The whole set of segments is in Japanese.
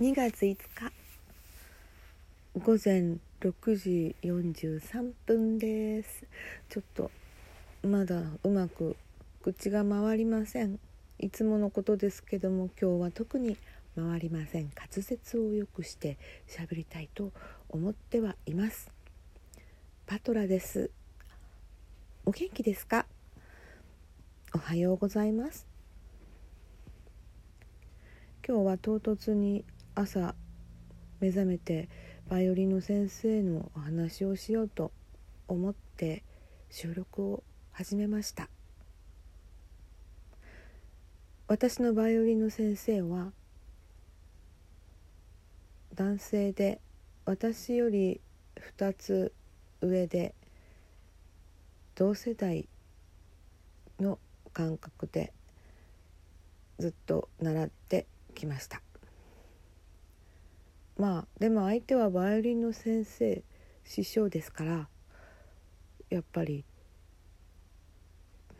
2月5日。午前6時43分です。ちょっとまだうまく口が回りません。いつものことですけども今日は特に回りません。滑舌を良くして喋りたいと思ってはいます。パトラです。お元気ですか？おはようございます。今日は唐突に朝目覚めてバイオリンの先生のお話をしようと思って収録を始めました。私のバイオリンの先生は男性で私より2つ上で同世代の感覚でずっと習ってきました。まあでも相手はバイオリンの先生師匠ですからやっぱり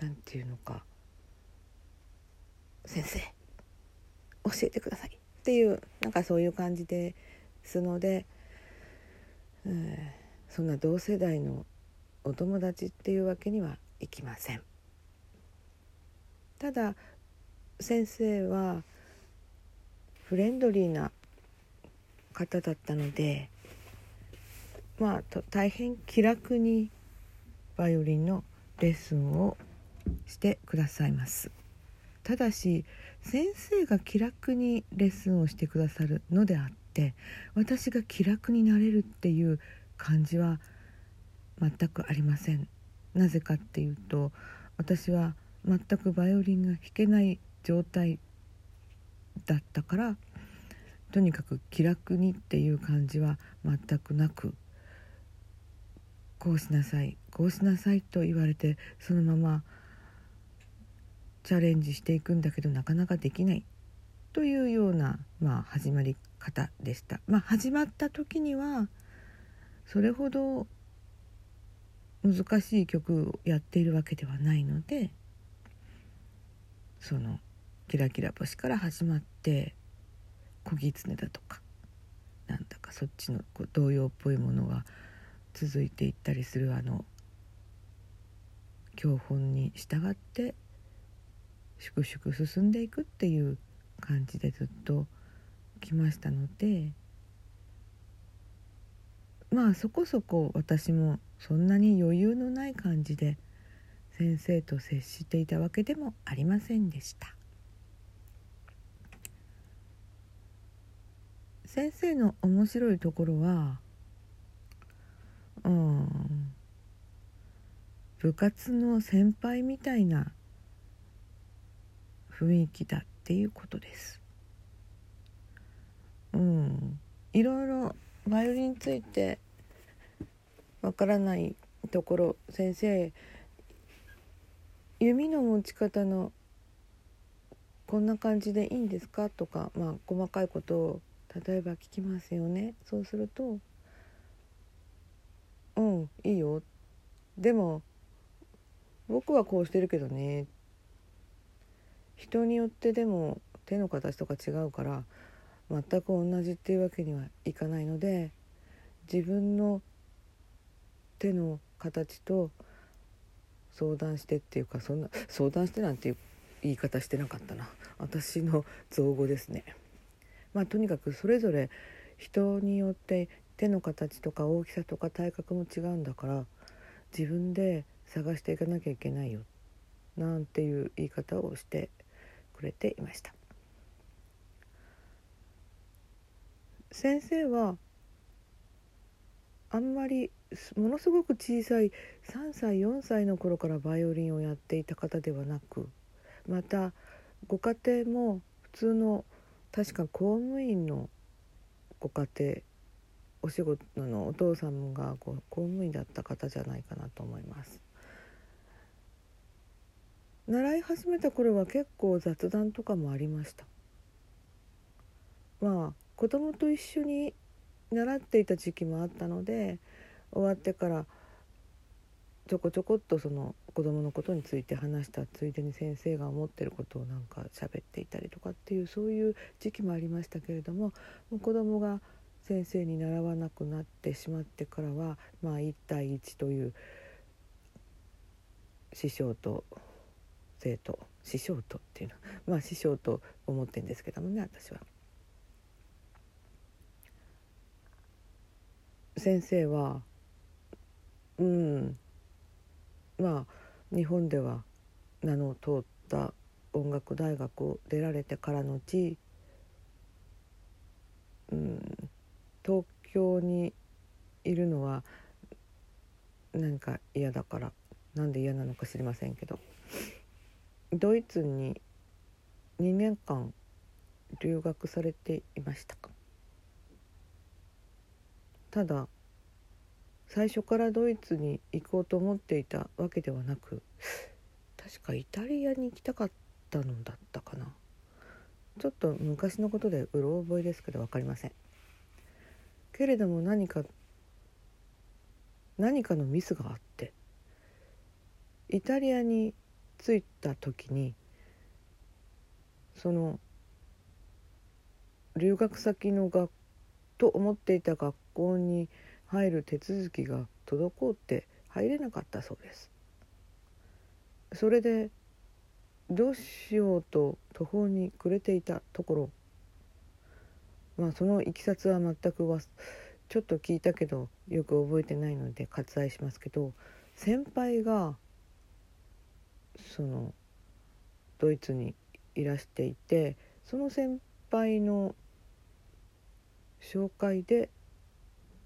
なんていうのか先生教えてくださいっていうなんかそういう感じですので、うん、そんな同世代のお友達っていうわけにはいきません。ただ先生はフレンドリーな方だったのでまあ大変気楽にバイオリンのレッスンをしてくださいます。ただし先生が気楽にレッスンをしてくださるのであって私が気楽になれるっていう感じは全くありません。なぜかっていうと私は全くバイオリンが弾けない状態だったからとにかく気楽にっていう感じは全くなくこうしなさいこうしなさいと言われてそのままチャレンジしていくんだけどなかなかできないというような、まあ、始まり方でした。まあ、始まった時にはそれほど難しい曲をやっているわけではないのでその「キラキラ星」から始まって小狐だとかなんだかそっちのこう童謡っぽいものが続いていったりするあの教本に従って粛々進んでいくっていう感じでずっと来ましたのでまあそこそこ私もそんなに余裕のない感じで先生と接していたわけでもありませんでした。先生の面白いところはうん部活の先輩みたいな雰囲気だっていうことです。うん、いろいろバイオリンについてわからないところ先生弓の持ち方のこんな感じでいいんですか？とか、まあ、細かいことを例えば聞きますよね。そうすると「うんいいよ」でも僕はこうしてるけどね。人によってでも手の形とか違うから全く同じっていうわけにはいかないので自分の手の形と相談してっていうかそんな相談してなんていう言い方してなかったな。私の造語ですね。まあ、とにかくそれぞれ人によって手の形とか大きさとか体格も違うんだから自分で探していかなきゃいけないよなんていう言い方をしてくれていました。先生はあんまりものすごく小さい3歳4歳の頃からバイオリンをやっていた方ではなくまたご家庭も普通の確か公務員のご家庭お仕事のお父さんが公務員だった方じゃないかなと思います。習い始めた頃は結構雑談とかもありました。まあ子供と一緒に習っていた時期もあったので終わってからちょこちょこっとその子供のことについて話したついでに先生が思ってることをなんか喋っていたりとかっていうそういう時期もありましたけれどももう子供が先生に習わなくなってしまってからはまあ1対1という師匠と生徒師匠とっていうのはまあ師匠と思ってんですけどもね私は。先生はうんまあ日本では名の通った音楽大学を出られてからのち、うん、東京にいるのは何か嫌だからなんで嫌なのか知りませんけどドイツに2年間留学されていましたただ最初からドイツに行こうと思っていたわけではなく確かイタリアに行きたかったのだったかな。ちょっと昔のことでうろ覚えですけど分かりません。けれども何か何かのミスがあってイタリアに着いた時にその留学先の学と思っていた学校に入る手続きが滞って入れなかったそうです。それでどうしようと途方に暮れていたところまあそのいきさつは全くはちょっと聞いたけどよく覚えてないので割愛しますけど先輩がそのドイツにいらしていてその先輩の紹介で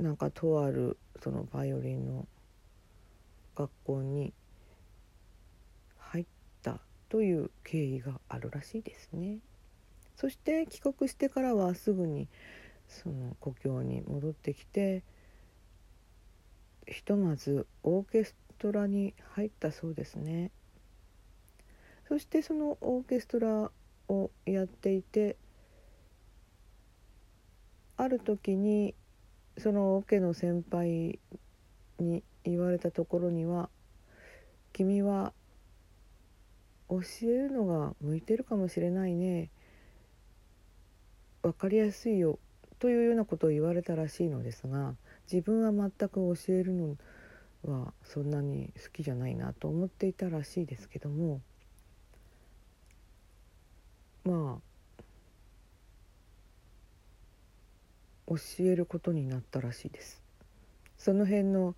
なんかとあるそのバイオリンの学校に入ったという経緯があるらしいですね。そして帰国してからはすぐにその故郷に戻ってきてひとまずオーケストラに入ったそうですね。そしてそのオーケストラをやっていてある時にそのオケの先輩に言われたところには「君は教えるのが向いてるかもしれないね。分かりやすいよ」というようなことを言われたらしいのですが自分は全く教えるのはそんなに好きじゃないなと思っていたらしいですけどもまあ教えることになったらしいです。その辺の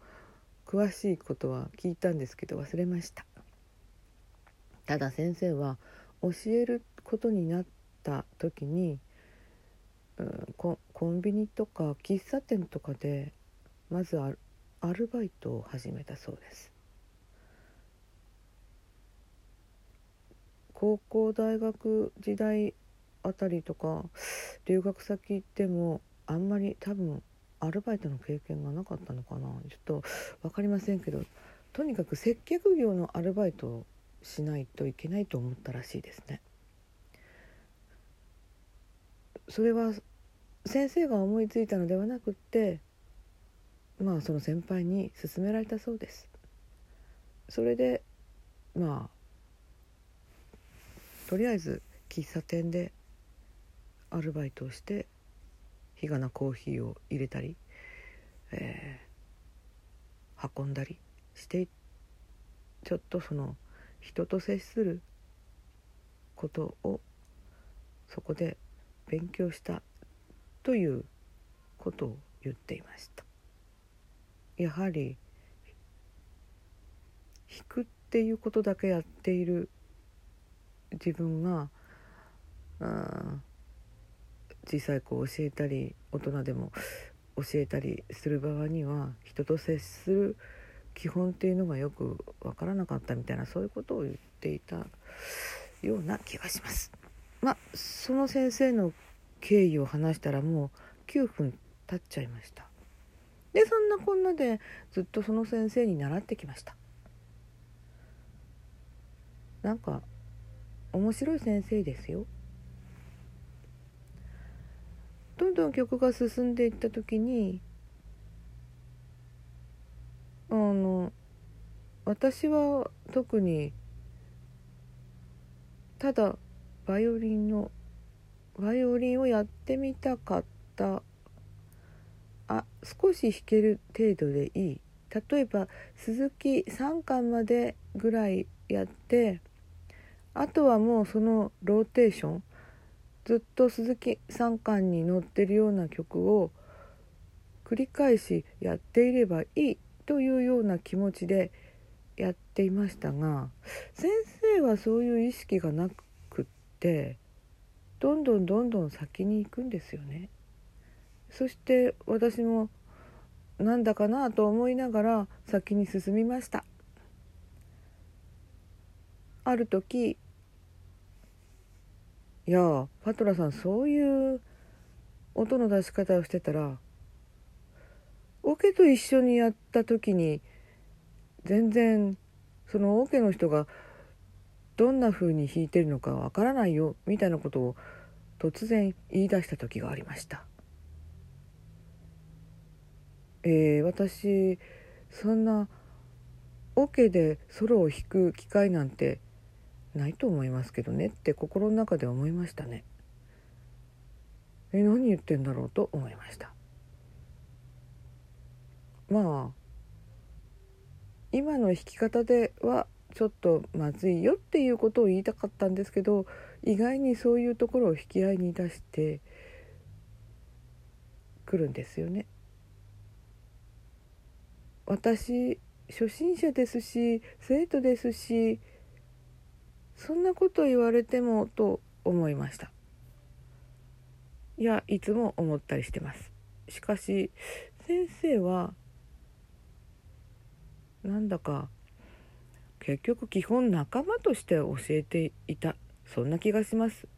詳しいことは聞いたんですけど忘れました。ただ先生は教えることになった時に、うん、コンビニとか喫茶店とかでまずアルバイトを始めたそうです。高校大学時代あたりとか留学先行ってもあんまり多分アルバイトの経験がなかったのかなちょっと分かりませんけどとにかく接客業のアルバイトをしないといけないと思ったらしいですね。それは先生が思いついたのではなくってまあその先輩に勧められたそうです。それでまあとりあえず喫茶店でアルバイトをして日がなコーヒーを入れたり、えー、運んだりしてちょっとその人と接することをそこで勉強したということを言っていました。やはり弾くっていうことだけやっている自分が小さい子を教えたり大人でも教えたりする側には人と接する基本っていうのがよく分からなかったみたいなそういうことを言っていたような気がします。まあその先生の経緯を話したらもう9分経っちゃいました。でそんなこんなでずっとその先生に習ってきました。なんか面白い先生ですよ。どんどん曲が進んでいった時にあの私は特にただバイオリンのバイオリンをやってみたかった。あ少し弾ける程度でいい。例えば鈴木3巻までぐらいやってあとはもうそのローテーション。ずっと鈴木3巻に乗ってるような曲を繰り返しやっていればいいというような気持ちでやっていましたが先生はそういう意識がなくってどんどんどんどん先に行くんですよね。そして私もなんだかなと思いながら先に進みましたある時いやパトラさんそういう音の出し方をしてたらオケと一緒にやった時に全然そのオケの人がどんな風に弾いてるのかわからないよみたいなことを突然言い出した時がありました。えー、私そんなオ、ケでソロを弾く機会なんてないと思いますけどねって心の中で思いましたね。え何言ってんだろうと思いました。まあ今の弾き方ではちょっとまずいよっていうことを言いたかったんですけど意外にそういうところを引き合いに出してくるんですよね。私初心者ですし生徒ですしそんなこと言われてもと思いました。いやいつも思ったりしてます。しかし先生はなんだか結局基本仲間として教えていた。そんな気がします。